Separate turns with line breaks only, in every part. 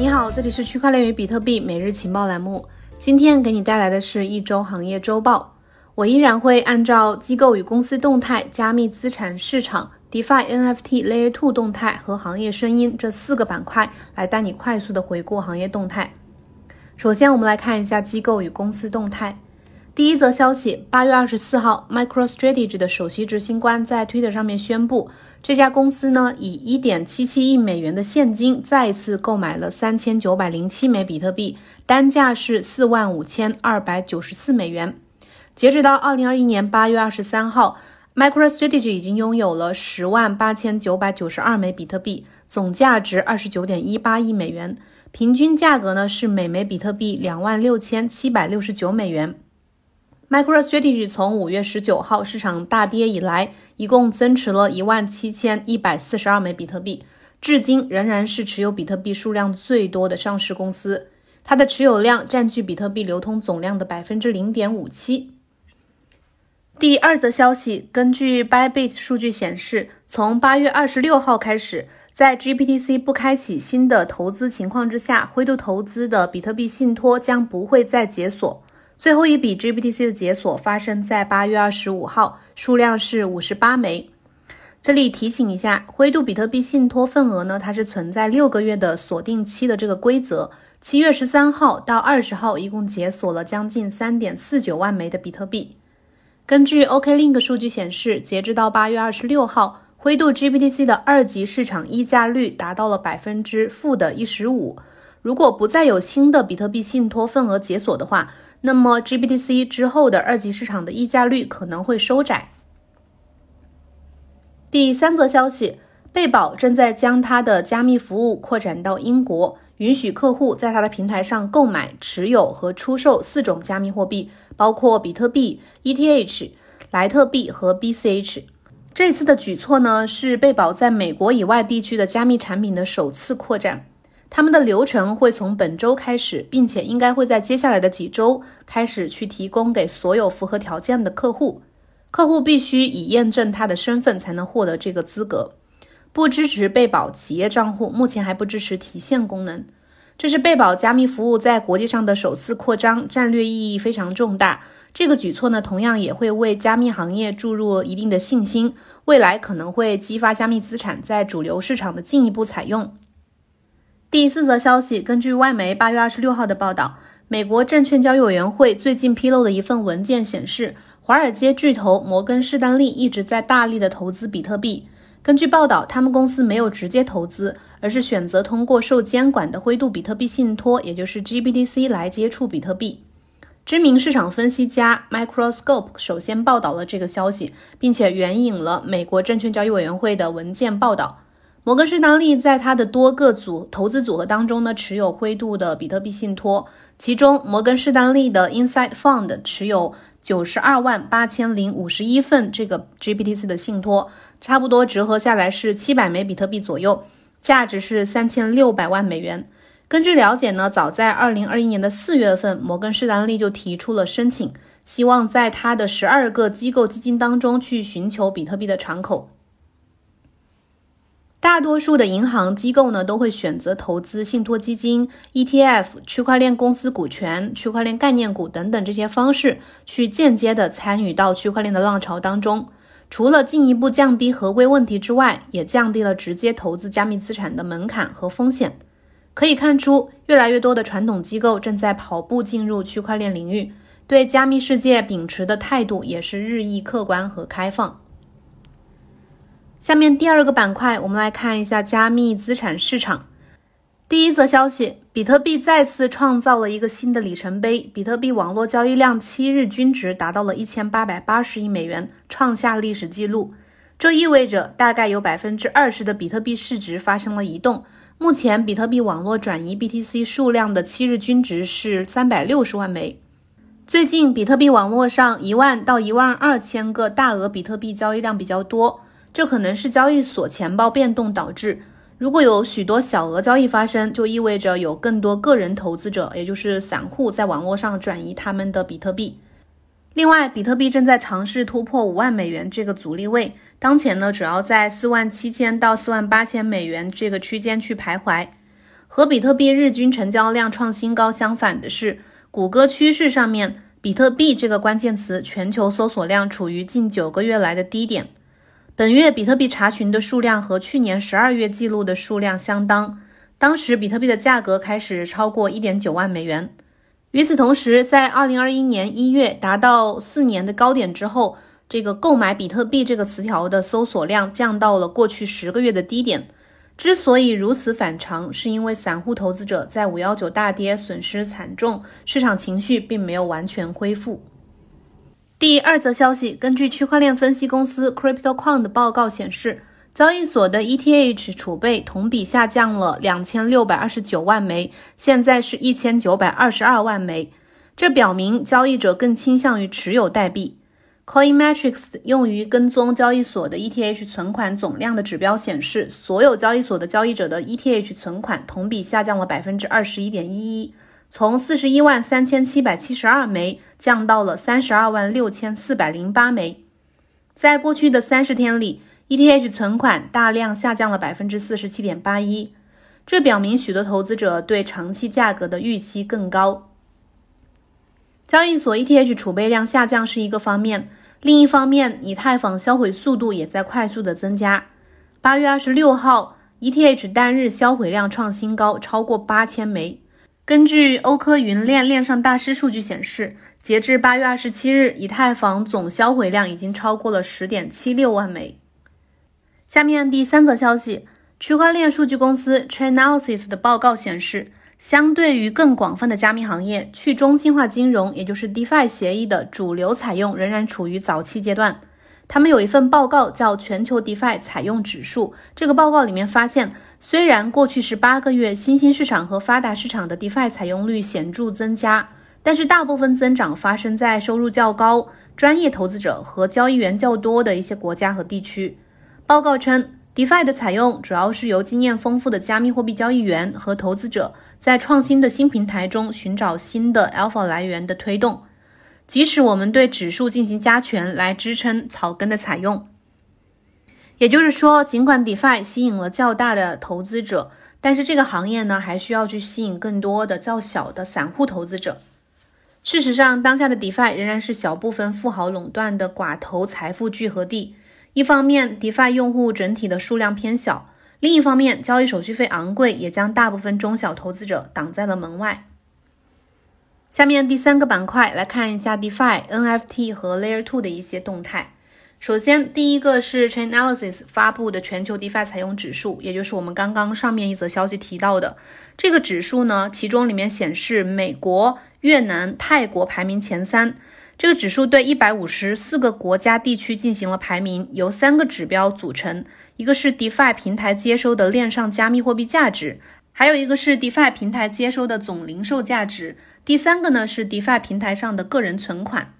你好，这里是区块链与比特币每日情报栏目。今天给你带来的是一周行业周报。我依然会按照机构与公司动态、加密资产市场、DeFi、NFT、Layer Two 动态和行业声音这四个板块来带你快速的回顾行业动态。首先，我们来看一下机构与公司动态。第一则消息，八月二十四号，MicroStrategy 的首席执行官在 Twitter 上面宣布，这家公司呢以一点七七亿美元的现金再次购买了三千九百零七枚比特币，单价是四万五千二百九十四美元。截止到二零二一年八月二十三号，MicroStrategy 已经拥有了十万八千九百九十二枚比特币，总价值二十九点一八亿美元，平均价格呢是每枚比特币两万六千七百六十九美元。MicroStrategy 从五月十九号市场大跌以来，一共增持了一万七千一百四十二枚比特币，至今仍然是持有比特币数量最多的上市公司。它的持有量占据比特币流通总量的百分之零点五七。第二则消息，根据 Bybit 数据显示，从八月二十六号开始，在 GPTC 不开启新的投资情况之下，灰度投资的比特币信托将不会再解锁。最后一笔 GBTC 的解锁发生在八月二十五号，数量是五十八枚。这里提醒一下，灰度比特币信托份额呢，它是存在六个月的锁定期的这个规则。七月十三号到二十号，一共解锁了将近三点四九万枚的比特币。根据 OKLink 数据显示，截至到八月二十六号，灰度 GBTC 的二级市场溢价率达到了百分之负的一十五。如果不再有新的比特币信托份额解锁的话，那么 GBTC 之后的二级市场的溢价率可能会收窄。第三则消息，贝宝正在将它的加密服务扩展到英国，允许客户在它的平台上购买、持有和出售四种加密货币，包括比特币、ETH、莱特币和 BCH。这次的举措呢，是贝宝在美国以外地区的加密产品的首次扩展。他们的流程会从本周开始，并且应该会在接下来的几周开始去提供给所有符合条件的客户。客户必须以验证他的身份才能获得这个资格。不支持被保企业账户，目前还不支持提现功能。这是被保加密服务在国际上的首次扩张，战略意义非常重大。这个举措呢，同样也会为加密行业注入一定的信心，未来可能会激发加密资产在主流市场的进一步采用。第四则消息，根据外媒八月二十六号的报道，美国证券交易委员会最近披露的一份文件显示，华尔街巨头摩根士丹利一直在大力的投资比特币。根据报道，他们公司没有直接投资，而是选择通过受监管的灰度比特币信托，也就是 GBTC 来接触比特币。知名市场分析家 Microscope 首先报道了这个消息，并且援引了美国证券交易委员会的文件报道。摩根士丹利在它的多个组投资组合当中呢，持有灰度的比特币信托，其中摩根士丹利的 Inside Fund 持有九十二万八千零五十一份这个 GBTC 的信托，差不多折合下来是七百枚比特币左右，价值是三千六百万美元。根据了解呢，早在二零二一年的四月份，摩根士丹利就提出了申请，希望在它的十二个机构基金当中去寻求比特币的敞口。大多数的银行机构呢，都会选择投资信托基金、ETF、区块链公司股权、区块链概念股等等这些方式，去间接的参与到区块链的浪潮当中。除了进一步降低合规问题之外，也降低了直接投资加密资产的门槛和风险。可以看出，越来越多的传统机构正在跑步进入区块链领域，对加密世界秉持的态度也是日益客观和开放。下面第二个板块，我们来看一下加密资产市场。第一则消息，比特币再次创造了一个新的里程碑，比特币网络交易量七日均值达到了一千八百八十亿美元，创下历史记录。这意味着大概有百分之二十的比特币市值发生了移动。目前，比特币网络转移 BTC 数量的七日均值是三百六十万枚。最近，比特币网络上一万到一万二千个大额比特币交易量比较多。这可能是交易所钱包变动导致。如果有许多小额交易发生，就意味着有更多个人投资者，也就是散户，在网络上转移他们的比特币。另外，比特币正在尝试突破五万美元这个阻力位，当前呢，主要在四万七千到四万八千美元这个区间去徘徊。和比特币日均成交量创新高相反的是，谷歌趋势上面，比特币这个关键词全球搜索量处于近九个月来的低点。本月比特币查询的数量和去年十二月记录的数量相当，当时比特币的价格开始超过一点九万美元。与此同时，在二零二一年一月达到四年的高点之后，这个购买比特币这个词条的搜索量降到了过去十个月的低点。之所以如此反常，是因为散户投资者在五幺九大跌损失惨重，市场情绪并没有完全恢复。第二则消息，根据区块链分析公司 CryptoQuant 的报告显示，交易所的 ETH 储备同比下降了两千六百二十九万枚，现在是一千九百二十二万枚。这表明交易者更倾向于持有代币。Coinmetrics 用于跟踪交易所的 ETH 存款总量的指标显示，所有交易所的交易者的 ETH 存款同比下降了百分之二十一点一一。从四十一万三千七百七十二枚降到了三十二万六千四百零八枚，在过去的三十天里，ETH 存款大量下降了百分之四十七点八一，这表明许多投资者对长期价格的预期更高。交易所 ETH 储备量下降是一个方面，另一方面，以太坊销毁速度也在快速的增加。八月二十六号，ETH 单日销毁量创新高，超过八千枚。根据欧科云链链上大师数据显示，截至八月二十七日，以太坊总销毁量已经超过了十点七六万枚。下面第三则消息，区块链数据公司 Chainalysis 的报告显示，相对于更广泛的加密行业，去中心化金融，也就是 DeFi 协议的主流采用仍然处于早期阶段。他们有一份报告叫《全球 DeFi 采用指数》。这个报告里面发现，虽然过去十八个月新兴市场和发达市场的 DeFi 采用率显著增加，但是大部分增长发生在收入较高、专业投资者和交易员较多的一些国家和地区。报告称，DeFi 的采用主要是由经验丰富的加密货币交易员和投资者在创新的新平台中寻找新的 Alpha 来源的推动。即使我们对指数进行加权来支撑草根的采用，也就是说，尽管 DeFi 吸引了较大的投资者，但是这个行业呢，还需要去吸引更多的较小的散户投资者。事实上，当下的 DeFi 仍然是小部分富豪垄断的寡头财富聚合地。一方面，DeFi 用户整体的数量偏小；另一方面，交易手续费昂贵，也将大部分中小投资者挡在了门外。下面第三个板块来看一下 DeFi、NFT 和 Layer Two 的一些动态。首先，第一个是 Chainalysis 发布的全球 DeFi 采用指数，也就是我们刚刚上面一则消息提到的这个指数呢。其中里面显示美国、越南、泰国排名前三。这个指数对一百五十四个国家地区进行了排名，由三个指标组成，一个是 DeFi 平台接收的链上加密货币价值，还有一个是 DeFi 平台接收的总零售价值。第三个呢是 DeFi 平台上的个人存款。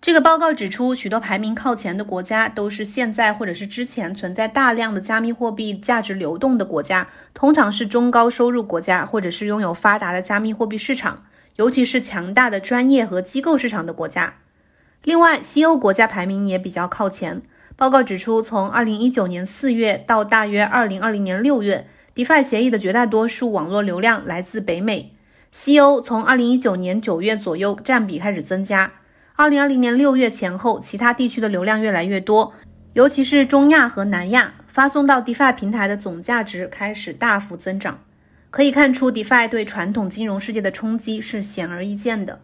这个报告指出，许多排名靠前的国家都是现在或者是之前存在大量的加密货币价值流动的国家，通常是中高收入国家，或者是拥有发达的加密货币市场，尤其是强大的专业和机构市场的国家。另外，西欧国家排名也比较靠前。报告指出，从2019年4月到大约2020年6月，DeFi 协议的绝大多数网络流量来自北美。西欧从二零一九年九月左右占比开始增加，二零二零年六月前后，其他地区的流量越来越多，尤其是中亚和南亚发送到 DeFi 平台的总价值开始大幅增长。可以看出，DeFi 对传统金融世界的冲击是显而易见的。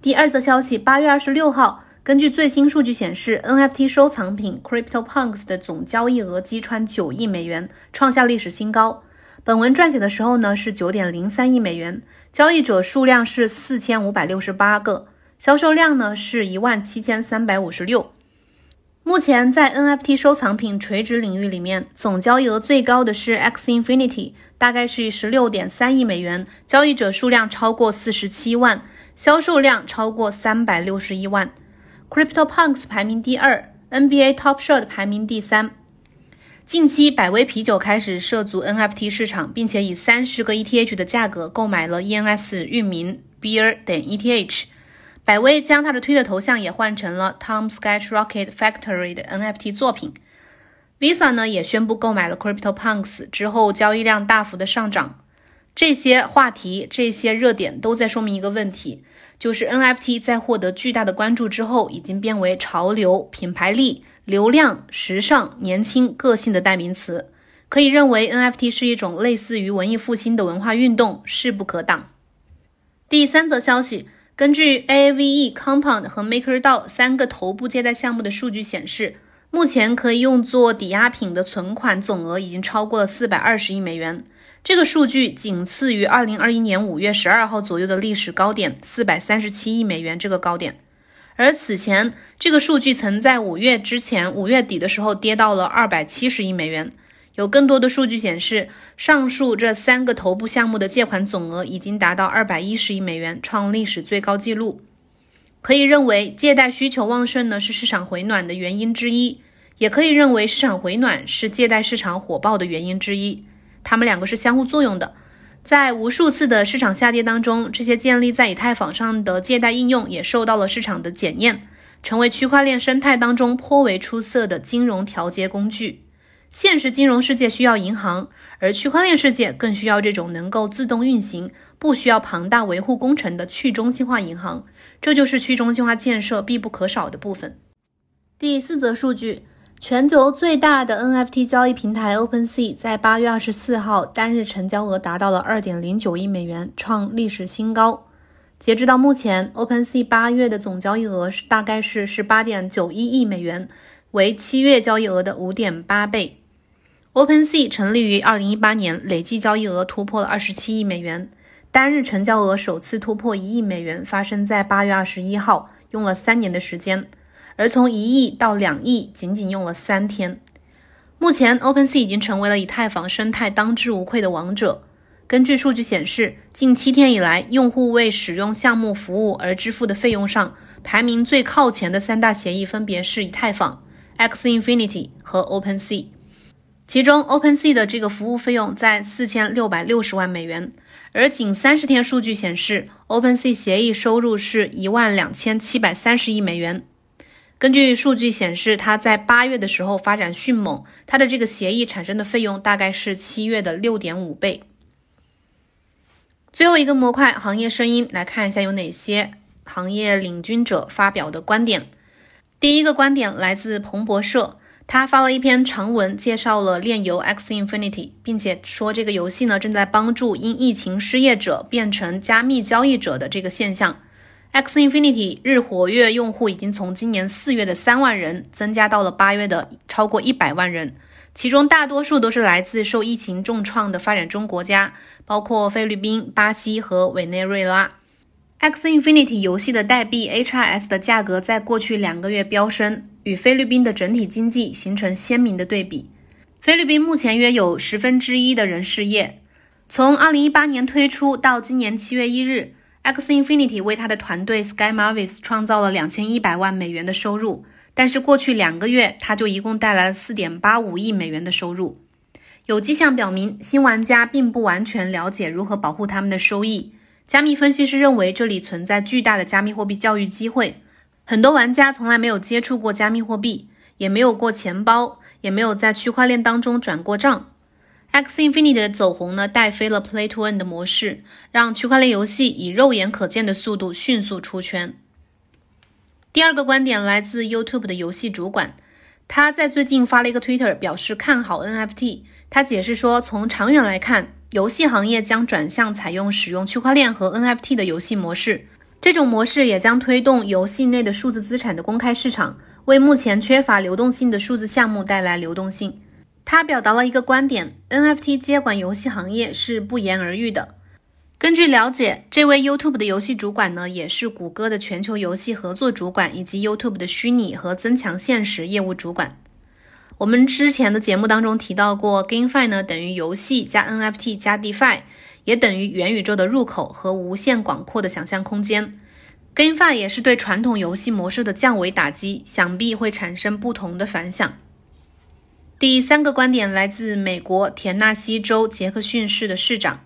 第二则消息，八月二十六号，根据最新数据显示，NFT 收藏品 CryptoPunks 的总交易额击穿九亿美元，创下历史新高。本文撰写的时候呢，是九点零三亿美元，交易者数量是四千五百六十八个，销售量呢是一万七千三百五十六。目前在 NFT 收藏品垂直领域里面，总交易额最高的是 X Infinity，大概是十六点三亿美元，交易者数量超过四十七万，销售量超过三百六十一万。CryptoPunks 排名第二，NBA Top Shot 排名第三。近期，百威啤酒开始涉足 NFT 市场，并且以三十个 ETH 的价格购买了 ENS 域名 Beer 等 ETH。百威将他的推特头像也换成了 Tom Sketch Rocket Factory 的 NFT 作品。Visa 呢也宣布购买了 CryptoPunks 之后，交易量大幅的上涨。这些话题、这些热点都在说明一个问题，就是 NFT 在获得巨大的关注之后，已经变为潮流、品牌力、流量、时尚、年轻、个性的代名词。可以认为，NFT 是一种类似于文艺复兴的文化运动，势不可挡。第三则消息，根据 Aave、Compound 和 MakerDAO 三个头部借贷项目的数据显示，目前可以用作抵押品的存款总额已经超过了四百二十亿美元。这个数据仅次于二零二一年五月十二号左右的历史高点四百三十七亿美元这个高点，而此前这个数据曾在五月之前五月底的时候跌到了二百七十亿美元。有更多的数据显示，上述这三个头部项目的借款总额已经达到二百一十亿美元，创历史最高纪录。可以认为，借贷需求旺盛呢是市场回暖的原因之一，也可以认为市场回暖是借贷市场火爆的原因之一。它们两个是相互作用的。在无数次的市场下跌当中，这些建立在以太坊上的借贷应用也受到了市场的检验，成为区块链生态当中颇为出色的金融调节工具。现实金融世界需要银行，而区块链世界更需要这种能够自动运行、不需要庞大维护工程的去中心化银行。这就是去中心化建设必不可少的部分。第四则数据：全球最大的 NFT 交易平台 OpenSea 在八月二十四号单日成交额达到了二点零九亿美元，创历史新高。截止到目前，OpenSea 八月的总交易额是大概是十八点九一亿美元，为七月交易额的五点八倍。OpenSea 成立于二零一八年，累计交易额突破了二十七亿美元，单日成交额首次突破一亿美元，发生在八月二十一号，用了三年的时间，而从一亿到两亿仅仅用了三天。目前，OpenSea 已经成为了以太坊生态当之无愧的王者。根据数据显示，近七天以来，用户为使用项目服务而支付的费用上，排名最靠前的三大协议分别是以太坊、X Infinity 和 OpenSea。其中，OpenSea 的这个服务费用在四千六百六十万美元，而仅三十天数据显示，OpenSea 协议收入是一万两千七百三十亿美元。根据数据显示，它在八月的时候发展迅猛，它的这个协议产生的费用大概是七月的六点五倍。最后一个模块，行业声音，来看一下有哪些行业领军者发表的观点。第一个观点来自彭博社。他发了一篇长文，介绍了炼油 X Infinity，并且说这个游戏呢正在帮助因疫情失业者变成加密交易者的这个现象。X Infinity 日活跃用户已经从今年四月的三万人增加到了八月的超过一百万人，其中大多数都是来自受疫情重创的发展中国家，包括菲律宾、巴西和委内瑞拉。X Infinity 游戏的代币 HRS 的价格在过去两个月飙升，与菲律宾的整体经济形成鲜明的对比。菲律宾目前约有十分之一的人失业。从2018年推出到今年7月1日，X Infinity 为他的团队 Sky Mavis 创造了2100万美元的收入，但是过去两个月他就一共带来了4.85亿美元的收入。有迹象表明，新玩家并不完全了解如何保护他们的收益。加密分析师认为，这里存在巨大的加密货币教育机会。很多玩家从来没有接触过加密货币，也没有过钱包，也没有在区块链当中转过账。X Infinity 的走红呢，带飞了 Play to Earn 的模式，让区块链游戏以肉眼可见的速度迅速出圈。第二个观点来自 YouTube 的游戏主管，他在最近发了一个 Twitter，表示看好 NFT。他解释说，从长远来看。游戏行业将转向采用使用区块链和 NFT 的游戏模式，这种模式也将推动游戏内的数字资产的公开市场，为目前缺乏流动性的数字项目带来流动性。他表达了一个观点：NFT 接管游戏行业是不言而喻的。根据了解，这位 YouTube 的游戏主管呢，也是谷歌的全球游戏合作主管以及 YouTube 的虚拟和增强现实业务主管。我们之前的节目当中提到过，GameFi 呢等于游戏加 NFT 加 DeFi，也等于元宇宙的入口和无限广阔的想象空间。GameFi 也是对传统游戏模式的降维打击，想必会产生不同的反响。第三个观点来自美国田纳西州杰克逊市的市长，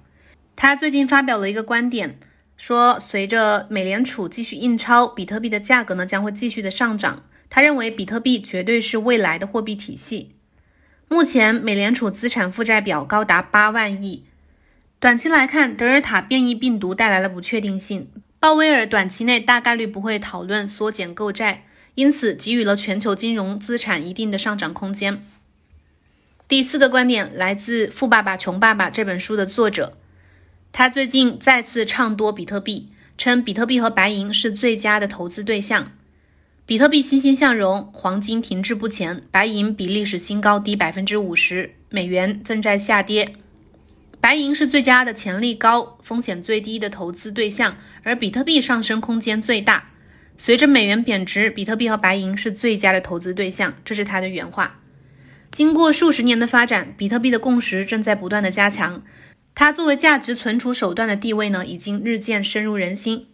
他最近发表了一个观点，说随着美联储继续印钞，比特币的价格呢将会继续的上涨。他认为比特币绝对是未来的货币体系。目前美联储资产负债表高达八万亿。短期来看，德尔塔变异病毒带来了不确定性，鲍威尔短期内大概率不会讨论缩减购债，因此给予了全球金融资产一定的上涨空间。第四个观点来自《富爸爸穷爸爸》这本书的作者，他最近再次唱多比特币，称比特币和白银是最佳的投资对象。比特币欣欣向荣，黄金停滞不前，白银比历史新高低百分之五十，美元正在下跌。白银是最佳的潜力高、风险最低的投资对象，而比特币上升空间最大。随着美元贬值，比特币和白银是最佳的投资对象，这是他的原话。经过数十年的发展，比特币的共识正在不断的加强，它作为价值存储手段的地位呢，已经日渐深入人心。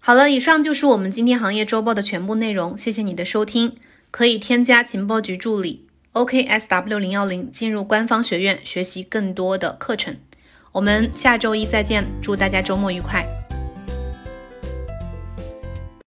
好了，以上就是我们今天行业周报的全部内容，谢谢你的收听。可以添加情报局助理 OKSW 零幺零进入官方学院学习更多的课程。我们下周一再见，祝大家周末愉快。